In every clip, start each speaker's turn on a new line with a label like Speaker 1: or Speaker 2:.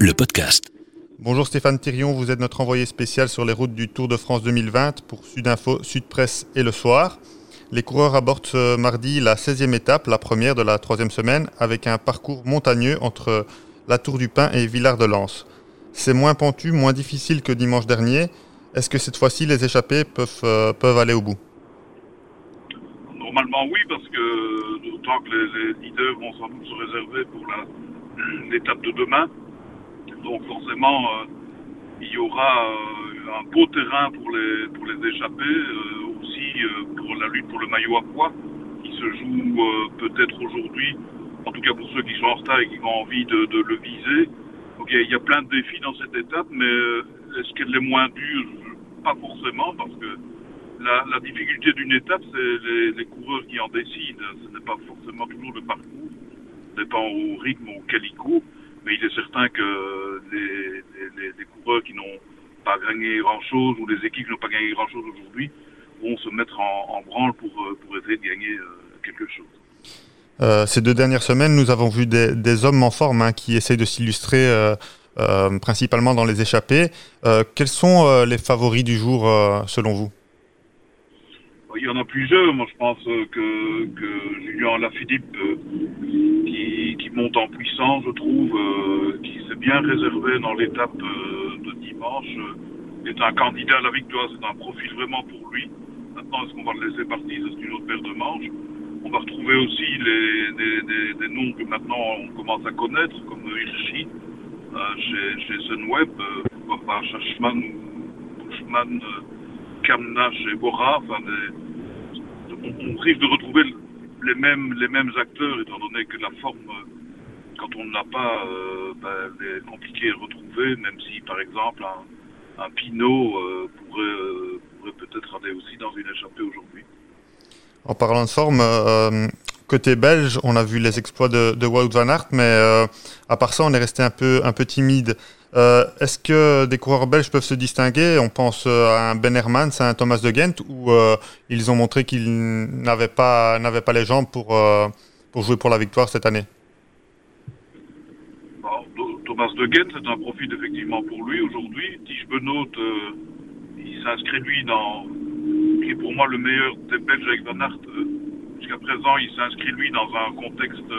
Speaker 1: le podcast.
Speaker 2: Bonjour Stéphane Thirion, vous êtes notre envoyé spécial sur les routes du Tour de France 2020 pour Sudinfo, Sud Presse et Le Soir. Les coureurs abordent ce mardi la 16e étape, la première de la troisième semaine, avec un parcours montagneux entre la Tour du Pin et Villard de Lans. C'est moins pentu, moins difficile que dimanche dernier. Est-ce que cette fois-ci les échappés peuvent, euh, peuvent aller au bout?
Speaker 3: Normalement oui, parce que d'autant que les, les, leaders vont sans doute se réserver pour l'étape de demain. Donc forcément, euh, il y aura euh, un beau terrain pour les, pour les échapper, euh, aussi pour la lutte pour le maillot à poids, qui se joue peut-être aujourd'hui, en tout cas pour ceux qui sont en retard et qui ont envie de, de le viser. Donc il y, a plein de défis dans cette étape, mais est-ce qu'elle est moins dure? Pas forcément, parce que la, la difficulté d'une étape, c'est les, les, coureurs qui en décident. Ce n'est pas forcément toujours le parcours, ça dépend au rythme au calico. Mais il est certain que les, les, les coureurs qui n'ont pas gagné grand-chose ou les équipes qui n'ont pas gagné grand-chose aujourd'hui vont se mettre en, en, branle pour, pour essayer de gagner euh, quelque chose.
Speaker 2: Euh, ces deux dernières semaines, nous avons vu des, des hommes en forme hein, qui essayent de s'illustrer euh, euh, principalement dans les échappées. Euh, quels sont euh, les favoris du jour selon vous?
Speaker 3: Il y en a plusieurs. Moi, je pense que, que Julien Lafilippe, qui, monte en puissance, je trouve, qui s'est bien réservé dans l'étape de dimanche, est un candidat à la victoire. C'est un profil vraiment pour lui. Maintenant, est-ce qu'on va le laisser partir? C'est une autre paire de manches. On va retrouver aussi les, des, des, des, noms que maintenant on commence à connaître, comme Hirschi, euh, chez, chez Sunweb, euh, pourquoi pas Schachman ou Bushman, euh, Kamna chez Bora. Enfin, on, on, risque de retrouver les mêmes, les mêmes acteurs, étant donné que la forme, quand on ne l'a pas, ben, elle est compliquée à retrouver, même si, par exemple, un, Pinot pourrait, pourrait peut-être aller aussi dans une échappée aujourd'hui.
Speaker 2: En parlant de forme, euh, côté belge, on a vu les exploits de, de Wout van Aert, mais euh, à part ça, on est resté un peu, un peu timide. Euh, Est-ce que des coureurs belges peuvent se distinguer? On pense à un Ben Hermans, à un Thomas de Ghent, où euh, ils ont montré qu'ils n'avaient pas, pas les jambes pour, euh, pour jouer pour la victoire cette année?
Speaker 3: Thomas de Ghent, c'est un profil effectivement pour lui aujourd'hui. Tige Benoît, il s'inscrit lui dans qui est pour moi le meilleur des Belges avec Van. Jusqu'à présent, il s'inscrit lui dans un contexte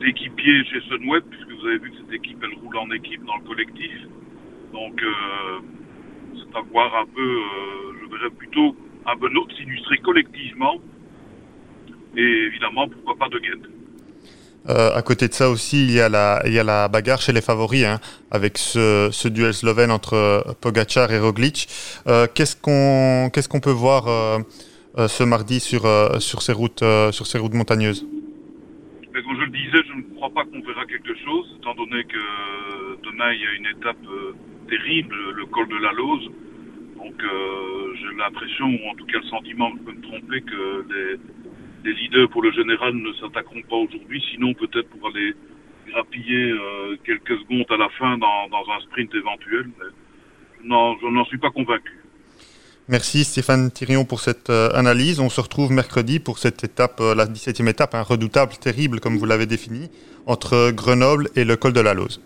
Speaker 3: d'équipier de, de, chez Sunweb, puisque vous avez vu que cette équipe, elle roule en équipe dans le collectif. Donc, euh, c'est à voir un peu, euh, je verrais plutôt un Benoît s'illustrer collectivement. Et évidemment, pourquoi pas de Ghent.
Speaker 2: Euh, à côté de ça aussi, il y a la, il y a la bagarre chez les favoris, hein, avec ce, ce, duel slovène entre Pogacar et Roglic. Euh, qu'est-ce qu'on qu'est-ce qu'on peut voir euh, euh ce mardi sur, euh, sur, ces routes, euh, sur ces routes montagneuses?
Speaker 3: Comme je le disais, je ne crois pas qu'on verra quelque chose, étant donné que demain, il y a une étape terrible, le col de la Lose. Donc j'ai l'impression, ou en tout cas le sentiment, je peux me tromper, que les les leaders pour le général ne s'attaqueront pas aujourd'hui, sinon peut-être pour aller grappiller euh, quelques secondes à la fin dans, dans un sprint éventuel. Mais non, je n'en suis pas convaincu.
Speaker 2: Merci Stéphane Thirion pour cette euh, analyse. On se retrouve mercredi pour cette étape, euh, la 17e étape, un redoutable, terrible comme vous l'avez défini, entre Grenoble et le col de la Lose.